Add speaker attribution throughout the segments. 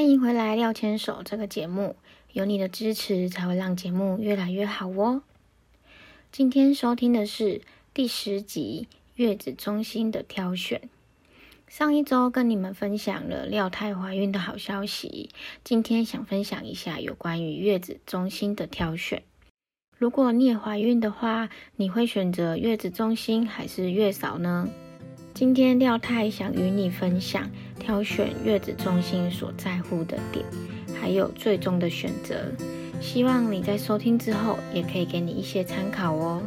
Speaker 1: 欢迎回来，廖牵手这个节目，有你的支持才会让节目越来越好哦。今天收听的是第十集月子中心的挑选。上一周跟你们分享了廖太怀孕的好消息，今天想分享一下有关于月子中心的挑选。如果你也怀孕的话，你会选择月子中心还是月嫂呢？今天廖太想与你分享挑选月子中心所在乎的点，还有最终的选择。希望你在收听之后，也可以给你一些参考哦。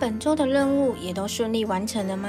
Speaker 1: 本周的任务也都顺利完成了吗？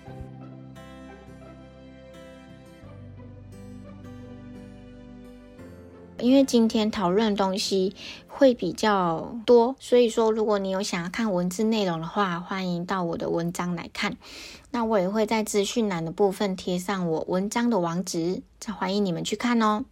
Speaker 1: 因为今天讨论的东西会比较多，所以说如果你有想要看文字内容的话，欢迎到我的文章来看。那我也会在资讯栏的部分贴上我文章的网址，再欢迎你们去看哦。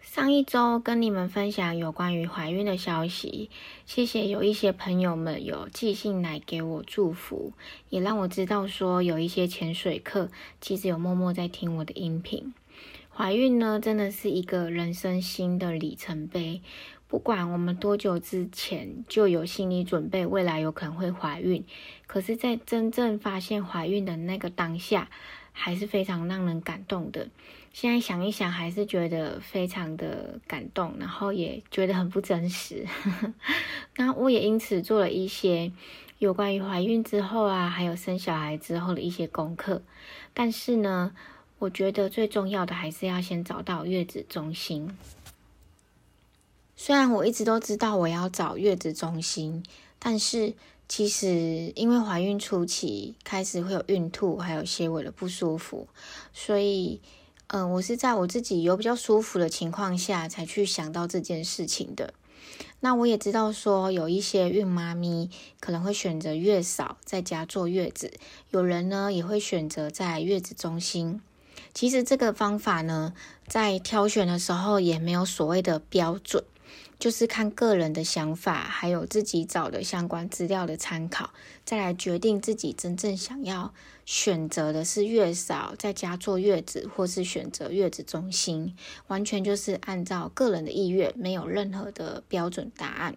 Speaker 1: 上一周跟你们分享有关于怀孕的消息，谢谢有一些朋友们有寄信来给我祝福，也让我知道说有一些潜水客其实有默默在听我的音频。怀孕呢，真的是一个人生新的里程碑。不管我们多久之前就有心理准备，未来有可能会怀孕，可是，在真正发现怀孕的那个当下，还是非常让人感动的。现在想一想，还是觉得非常的感动，然后也觉得很不真实。那我也因此做了一些有关于怀孕之后啊，还有生小孩之后的一些功课。但是呢，我觉得最重要的还是要先找到月子中心。虽然我一直都知道我要找月子中心，但是其实因为怀孕初期开始会有孕吐，还有些微的不舒服，所以嗯，我是在我自己有比较舒服的情况下才去想到这件事情的。那我也知道说有一些孕妈咪可能会选择月嫂在家坐月子，有人呢也会选择在月子中心。其实这个方法呢，在挑选的时候也没有所谓的标准，就是看个人的想法，还有自己找的相关资料的参考，再来决定自己真正想要选择的是月嫂在家坐月子，或是选择月子中心，完全就是按照个人的意愿，没有任何的标准答案。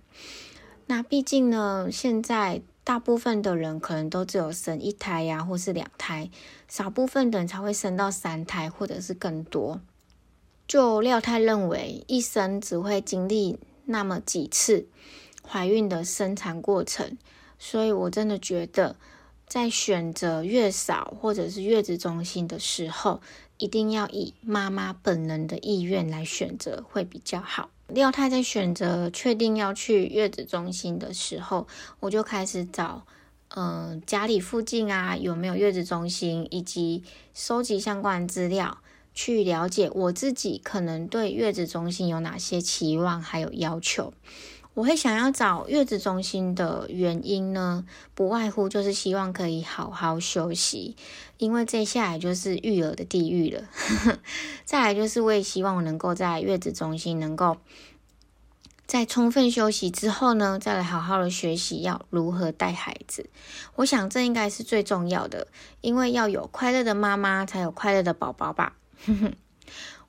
Speaker 1: 那毕竟呢，现在。大部分的人可能都只有生一胎呀，或是两胎，少部分的人才会生到三胎或者是更多。就廖太认为，一生只会经历那么几次怀孕的生产过程，所以我真的觉得，在选择月嫂或者是月子中心的时候，一定要以妈妈本人的意愿来选择，会比较好。廖太在选择确定要去月子中心的时候，我就开始找，嗯，家里附近啊有没有月子中心，以及收集相关资料，去了解我自己可能对月子中心有哪些期望还有要求。我会想要找月子中心的原因呢，不外乎就是希望可以好好休息，因为接下来就是育儿的地狱了。再来就是我也希望我能够在月子中心能够在充分休息之后呢，再来好好的学习要如何带孩子。我想这应该是最重要的，因为要有快乐的妈妈，才有快乐的宝宝吧。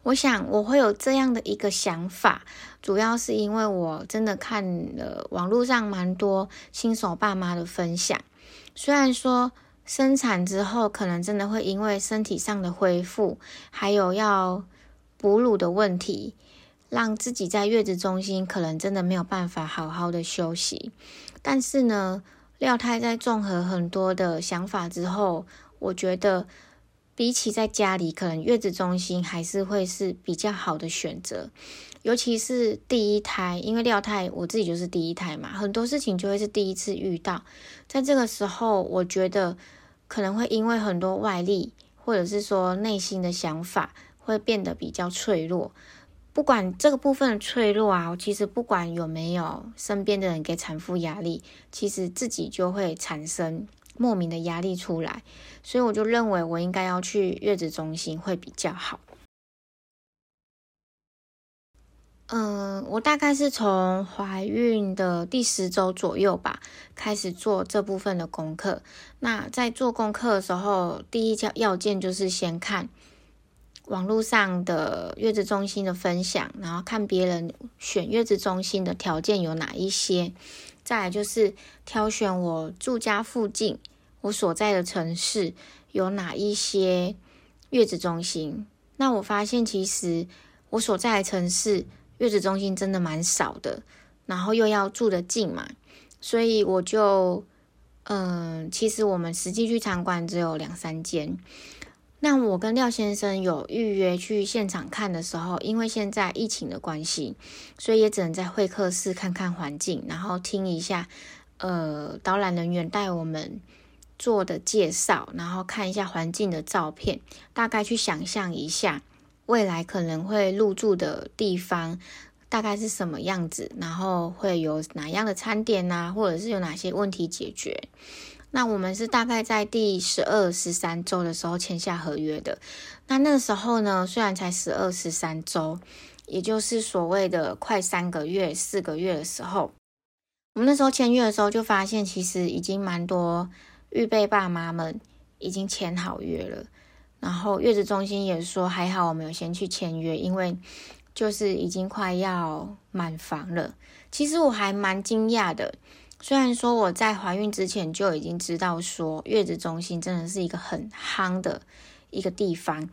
Speaker 1: 我想我会有这样的一个想法，主要是因为我真的看了网络上蛮多新手爸妈的分享。虽然说生产之后可能真的会因为身体上的恢复，还有要哺乳的问题，让自己在月子中心可能真的没有办法好好的休息。但是呢，廖太在综合很多的想法之后，我觉得。比起在家里，可能月子中心还是会是比较好的选择。尤其是第一胎，因为廖太我自己就是第一胎嘛，很多事情就会是第一次遇到。在这个时候，我觉得可能会因为很多外力，或者是说内心的想法，会变得比较脆弱。不管这个部分的脆弱啊，其实不管有没有身边的人给产妇压力，其实自己就会产生莫名的压力出来。所以我就认为我应该要去月子中心会比较好。嗯，我大概是从怀孕的第十周左右吧，开始做这部分的功课。那在做功课的时候，第一条要件就是先看网络上的月子中心的分享，然后看别人选月子中心的条件有哪一些。再来就是挑选我住家附近，我所在的城市有哪一些月子中心。那我发现其实我所在的城市。月子中心真的蛮少的，然后又要住得近嘛，所以我就，嗯，其实我们实际去参观只有两三间。那我跟廖先生有预约去现场看的时候，因为现在疫情的关系，所以也只能在会客室看看环境，然后听一下，呃，导览人员带我们做的介绍，然后看一下环境的照片，大概去想象一下。未来可能会入住的地方大概是什么样子？然后会有哪样的餐点呐？或者是有哪些问题解决？那我们是大概在第十二、十三周的时候签下合约的。那那时候呢，虽然才十二、十三周，也就是所谓的快三个月、四个月的时候，我们那时候签约的时候就发现，其实已经蛮多预备爸妈们已经签好约了。然后月子中心也说还好，我们有先去签约，因为就是已经快要满房了。其实我还蛮惊讶的，虽然说我在怀孕之前就已经知道说月子中心真的是一个很夯的一个地方，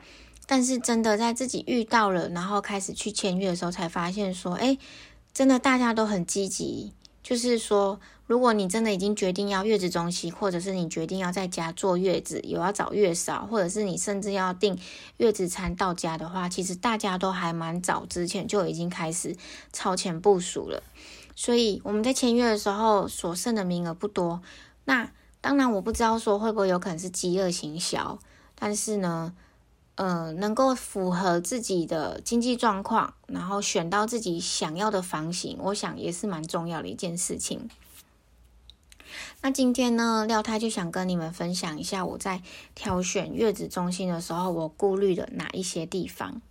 Speaker 1: 但是真的在自己遇到了，然后开始去签约的时候，才发现说，哎，真的大家都很积极。就是说，如果你真的已经决定要月子中心，或者是你决定要在家坐月子，有要找月嫂，或者是你甚至要订月子餐到家的话，其实大家都还蛮早之前就已经开始超前部署了。所以我们在签约的时候，所剩的名额不多。那当然，我不知道说会不会有可能是饥饿行销，但是呢。呃，能够符合自己的经济状况，然后选到自己想要的房型，我想也是蛮重要的一件事情。那今天呢，廖太就想跟你们分享一下我在挑选月子中心的时候，我顾虑的哪一些地方。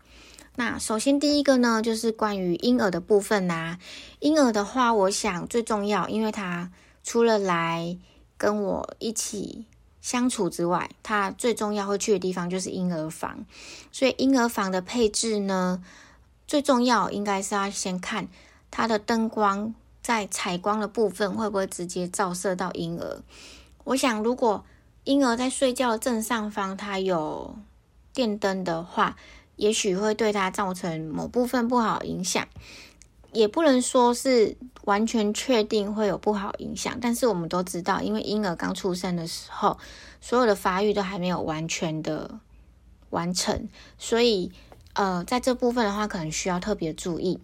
Speaker 1: 那首先第一个呢，就是关于婴儿的部分啦。婴儿的话，我想最重要，因为他除了来跟我一起。相处之外，它最重要会去的地方就是婴儿房。所以婴儿房的配置呢，最重要应该是要先看它的灯光，在采光的部分会不会直接照射到婴儿。我想，如果婴儿在睡觉正上方，它有电灯的话，也许会对它造成某部分不好影响。也不能说是完全确定会有不好影响，但是我们都知道，因为婴儿刚出生的时候，所有的发育都还没有完全的完成，所以呃，在这部分的话，可能需要特别注意。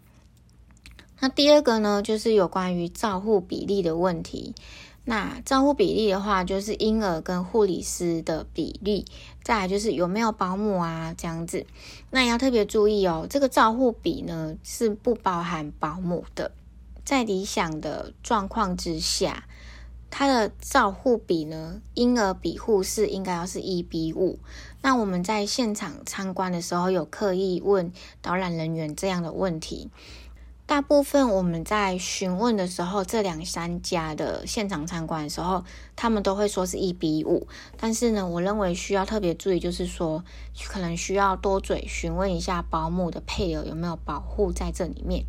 Speaker 1: 那第二个呢，就是有关于照护比例的问题。那照护比例的话，就是婴儿跟护理师的比例，再来就是有没有保姆啊这样子。那要特别注意哦，这个照护比呢是不包含保姆的。在理想的状况之下，它的照护比呢，婴儿比护士应该要是一比五。那我们在现场参观的时候，有刻意问导览人员这样的问题。大部分我们在询问的时候，这两三家的现场参观的时候，他们都会说是一比五。但是呢，我认为需要特别注意，就是说可能需要多嘴询问一下保姆的配额有没有保护在这里面。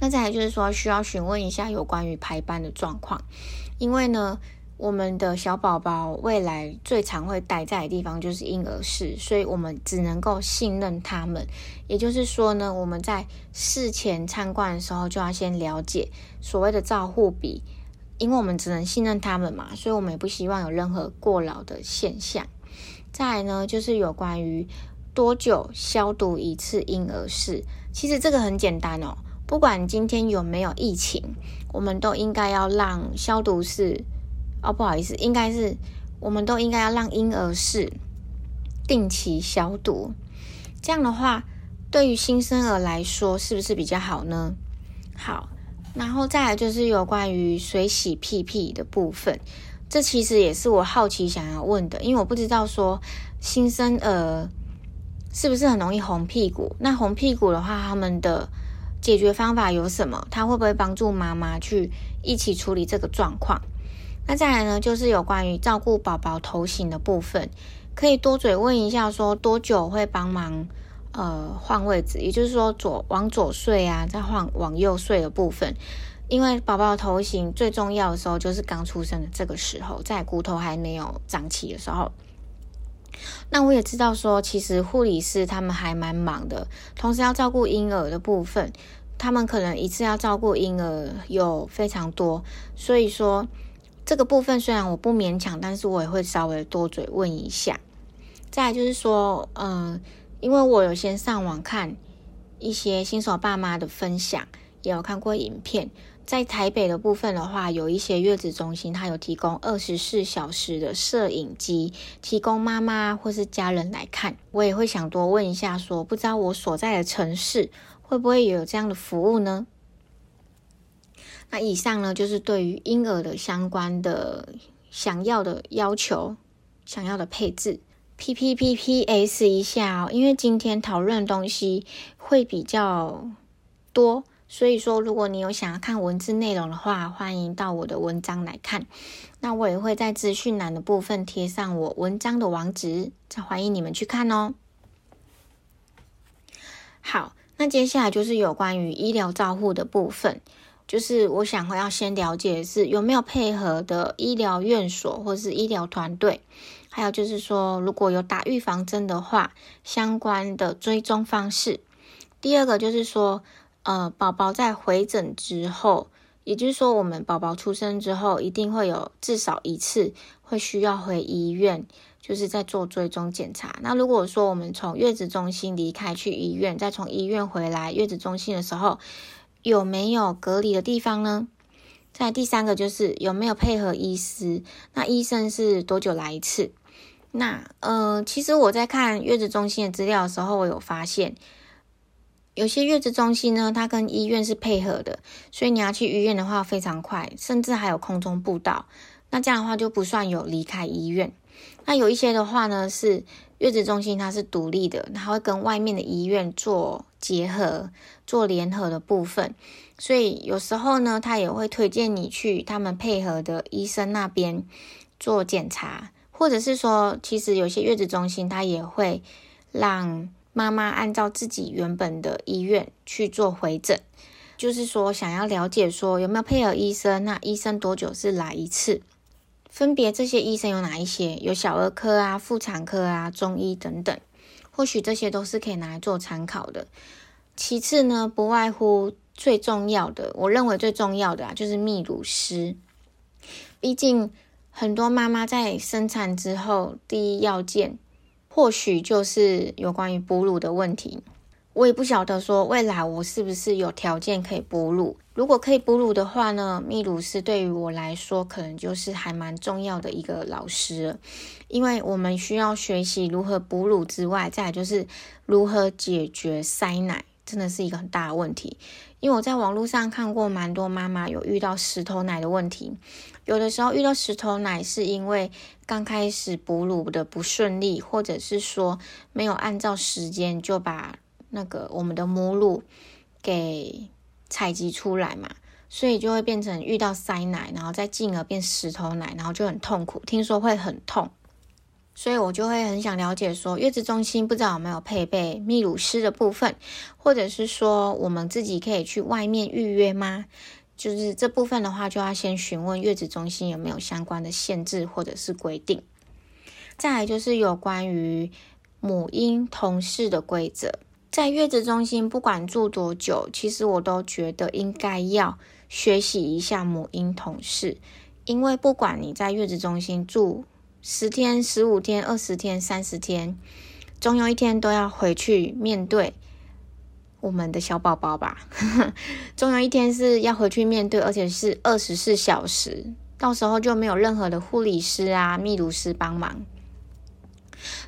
Speaker 1: 那再来就是说，需要询问一下有关于排班的状况，因为呢。我们的小宝宝未来最常会待在的地方就是婴儿室，所以我们只能够信任他们。也就是说呢，我们在事前参观的时候就要先了解所谓的照护比，因为我们只能信任他们嘛，所以我们也不希望有任何过劳的现象。再来呢，就是有关于多久消毒一次婴儿室。其实这个很简单哦，不管今天有没有疫情，我们都应该要让消毒室哦，不好意思，应该是我们都应该要让婴儿室定期消毒。这样的话，对于新生儿来说，是不是比较好呢？好，然后再来就是有关于水洗屁屁的部分。这其实也是我好奇想要问的，因为我不知道说新生儿是不是很容易红屁股。那红屁股的话，他们的解决方法有什么？他会不会帮助妈妈去一起处理这个状况？那再来呢，就是有关于照顾宝宝头型的部分，可以多嘴问一下，说多久会帮忙呃换位置，也就是说左往左睡啊，再换往右睡的部分。因为宝宝头型最重要的时候就是刚出生的这个时候，在骨头还没有长齐的时候。那我也知道说，其实护理师他们还蛮忙的，同时要照顾婴儿的部分，他们可能一次要照顾婴儿有非常多，所以说这个部分虽然我不勉强，但是我也会稍微多嘴问一下。再就是说，嗯，因为我有先上网看一些新手爸妈的分享，也有看过影片。在台北的部分的话，有一些月子中心，它有提供二十四小时的摄影机，提供妈妈或是家人来看。我也会想多问一下，说不知道我所在的城市会不会有这样的服务呢？那以上呢，就是对于婴儿的相关的想要的要求、想要的配置。P P P P S 一下哦，因为今天讨论的东西会比较多。所以说，如果你有想要看文字内容的话，欢迎到我的文章来看。那我也会在资讯栏的部分贴上我文章的网址，再欢迎你们去看哦。好，那接下来就是有关于医疗照护的部分，就是我想要先了解的是有没有配合的医疗院所或是医疗团队，还有就是说如果有打预防针的话，相关的追踪方式。第二个就是说。呃，宝宝在回诊之后，也就是说，我们宝宝出生之后，一定会有至少一次会需要回医院，就是在做追踪检查。那如果说我们从月子中心离开去医院，再从医院回来月子中心的时候，有没有隔离的地方呢？再第三个就是有没有配合医师？那医生是多久来一次？那呃，其实我在看月子中心的资料的时候，我有发现。有些月子中心呢，它跟医院是配合的，所以你要去医院的话非常快，甚至还有空中步道。那这样的话就不算有离开医院。那有一些的话呢，是月子中心它是独立的，它会跟外面的医院做结合、做联合的部分。所以有时候呢，他也会推荐你去他们配合的医生那边做检查，或者是说，其实有些月子中心它也会让。妈妈按照自己原本的医院去做回诊，就是说想要了解说有没有配合医生，那医生多久是来一次？分别这些医生有哪一些？有小儿科啊、妇产科啊、中医等等，或许这些都是可以拿来做参考的。其次呢，不外乎最重要的，我认为最重要的啊，就是泌乳师。毕竟很多妈妈在生产之后，第一要件。或许就是有关于哺乳的问题，我也不晓得说未来我是不是有条件可以哺乳。如果可以哺乳的话呢，泌乳师对于我来说可能就是还蛮重要的一个老师，因为我们需要学习如何哺乳之外，再来就是如何解决塞奶，真的是一个很大的问题。因为我在网络上看过蛮多妈妈有遇到石头奶的问题。有的时候遇到石头奶，是因为刚开始哺乳的不顺利，或者是说没有按照时间就把那个我们的母乳给采集出来嘛，所以就会变成遇到塞奶，然后再进而变石头奶，然后就很痛苦，听说会很痛，所以我就会很想了解说，月子中心不知道有没有配备泌乳师的部分，或者是说我们自己可以去外面预约吗？就是这部分的话，就要先询问月子中心有没有相关的限制或者是规定。再来就是有关于母婴同事的规则，在月子中心不管住多久，其实我都觉得应该要学习一下母婴同事，因为不管你在月子中心住十天、十五天、二十天、三十天，总有一天都要回去面对我们的小宝宝吧。总有一天是要回去面对，而且是二十四小时，到时候就没有任何的护理师啊、泌乳师帮忙。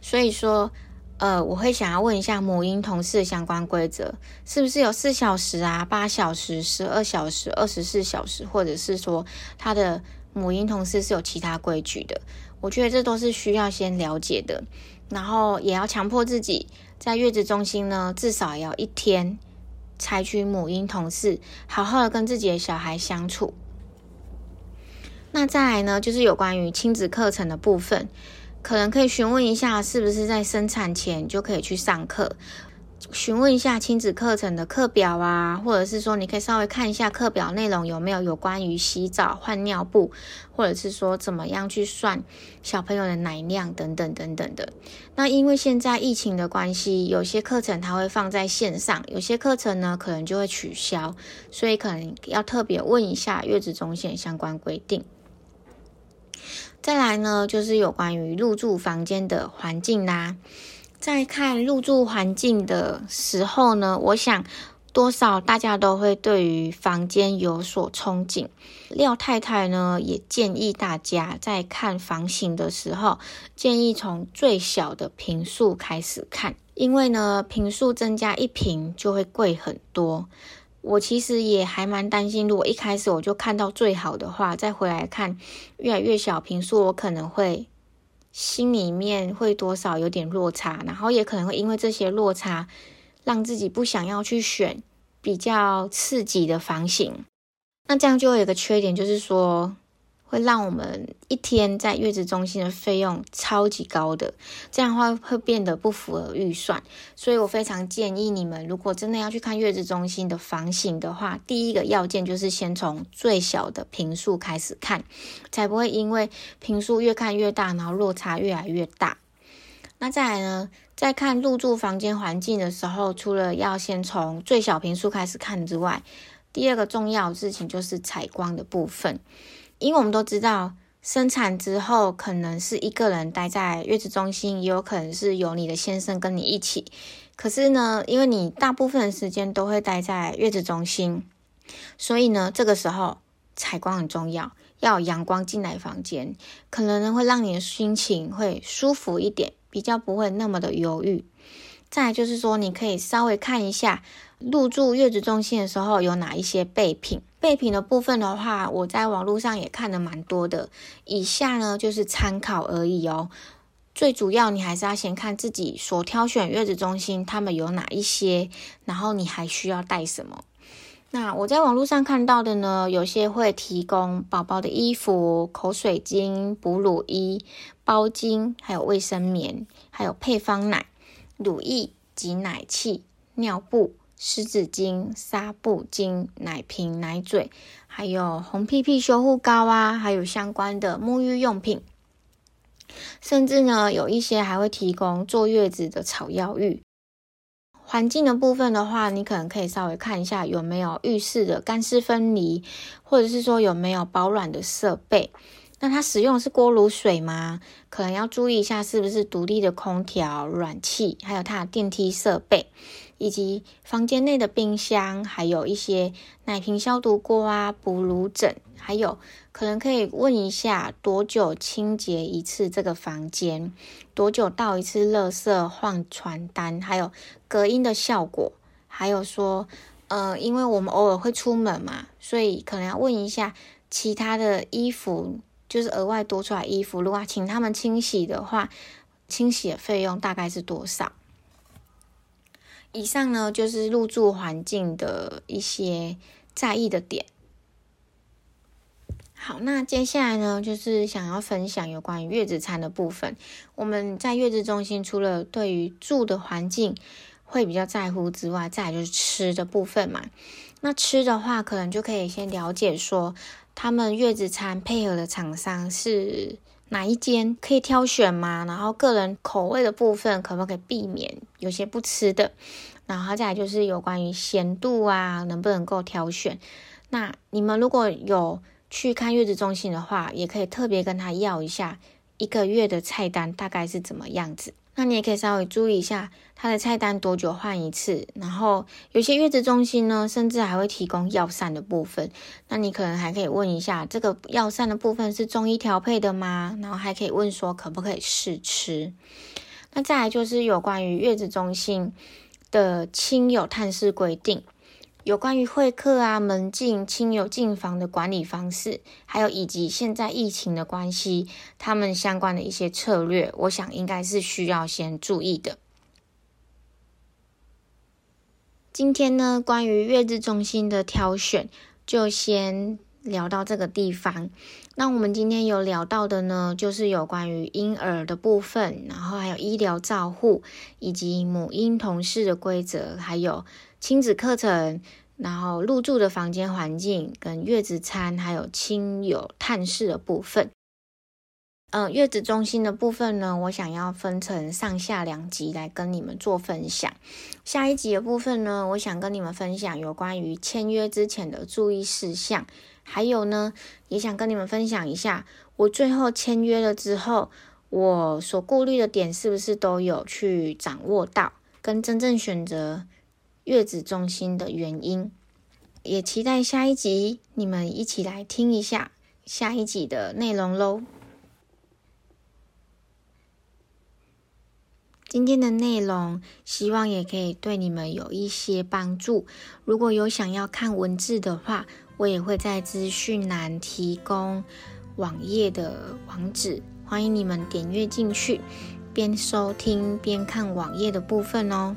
Speaker 1: 所以说。呃，我会想要问一下母婴同事的相关规则，是不是有四小时啊、八小时、十二小时、二十四小时，或者是说他的母婴同事是有其他规矩的？我觉得这都是需要先了解的，然后也要强迫自己在月子中心呢，至少要一天采取母婴同事，好好的跟自己的小孩相处。那再来呢，就是有关于亲子课程的部分。可能可以询问一下，是不是在生产前就可以去上课？询问一下亲子课程的课表啊，或者是说你可以稍微看一下课表内容有没有有关于洗澡、换尿布，或者是说怎么样去算小朋友的奶量等等等等的。那因为现在疫情的关系，有些课程它会放在线上，有些课程呢可能就会取消，所以可能要特别问一下月子中心相关规定。再来呢，就是有关于入住房间的环境啦。在看入住环境的时候呢，我想多少大家都会对于房间有所憧憬。廖太太呢，也建议大家在看房型的时候，建议从最小的平数开始看，因为呢，平数增加一平就会贵很多。我其实也还蛮担心，如果一开始我就看到最好的话，再回来看越来越小平数，我可能会心里面会多少有点落差，然后也可能会因为这些落差，让自己不想要去选比较刺激的房型。那这样就有一个缺点，就是说。会让我们一天在月子中心的费用超级高的，这样的话会变得不符合预算，所以我非常建议你们，如果真的要去看月子中心的房型的话，第一个要件就是先从最小的平数开始看，才不会因为平数越看越大，然后落差越来越大。那再来呢，在看入住房间环境的时候，除了要先从最小平数开始看之外，第二个重要事情就是采光的部分。因为我们都知道，生产之后可能是一个人待在月子中心，也有可能是有你的先生跟你一起。可是呢，因为你大部分的时间都会待在月子中心，所以呢，这个时候采光很重要，要有阳光进来房间，可能呢会让你的心情会舒服一点，比较不会那么的忧郁。再就是说，你可以稍微看一下入住月子中心的时候有哪一些备品。备品的部分的话，我在网络上也看的蛮多的。以下呢就是参考而已哦。最主要你还是要先看自己所挑选月子中心，他们有哪一些，然后你还需要带什么。那我在网络上看到的呢，有些会提供宝宝的衣服、口水巾、哺乳衣、包巾，还有卫生棉，还有配方奶、乳液、挤奶器、尿布。湿纸巾、纱布巾、奶瓶、奶嘴，还有红屁屁修护膏啊，还有相关的沐浴用品，甚至呢，有一些还会提供坐月子的草药浴。环境的部分的话，你可能可以稍微看一下有没有浴室的干湿分离，或者是说有没有保暖的设备。那它使用是锅炉水吗？可能要注意一下是不是独立的空调、暖气，还有它的电梯设备。以及房间内的冰箱，还有一些奶瓶消毒锅啊、哺乳枕，还有可能可以问一下多久清洁一次这个房间，多久倒一次垃圾、换床单，还有隔音的效果，还有说，呃，因为我们偶尔会出门嘛，所以可能要问一下其他的衣服，就是额外多出来衣服，如果请他们清洗的话，清洗的费用大概是多少？以上呢就是入住环境的一些在意的点。好，那接下来呢就是想要分享有关于月子餐的部分。我们在月子中心除了对于住的环境会比较在乎之外，再就是吃的部分嘛。那吃的话，可能就可以先了解说，他们月子餐配合的厂商是。哪一间可以挑选吗？然后个人口味的部分可不可以避免有些不吃的？然后再来就是有关于咸度啊，能不能够挑选？那你们如果有去看月子中心的话，也可以特别跟他要一下一个月的菜单大概是怎么样子。那你也可以稍微注意一下它的菜单多久换一次，然后有些月子中心呢，甚至还会提供药膳的部分。那你可能还可以问一下，这个药膳的部分是中医调配的吗？然后还可以问说可不可以试吃。那再来就是有关于月子中心的亲友探视规定。有关于会客啊、门禁、亲友进房的管理方式，还有以及现在疫情的关系，他们相关的一些策略，我想应该是需要先注意的。今天呢，关于月子中心的挑选，就先聊到这个地方。那我们今天有聊到的呢，就是有关于婴儿的部分，然后还有医疗照护，以及母婴同事的规则，还有。亲子课程，然后入住的房间环境，跟月子餐，还有亲友探视的部分。嗯，月子中心的部分呢，我想要分成上下两集来跟你们做分享。下一集的部分呢，我想跟你们分享有关于签约之前的注意事项，还有呢，也想跟你们分享一下，我最后签约了之后，我所顾虑的点是不是都有去掌握到，跟真正选择。月子中心的原因，也期待下一集你们一起来听一下下一集的内容喽。今天的内容希望也可以对你们有一些帮助。如果有想要看文字的话，我也会在资讯栏提供网页的网址，欢迎你们点阅进去，边收听边看网页的部分哦。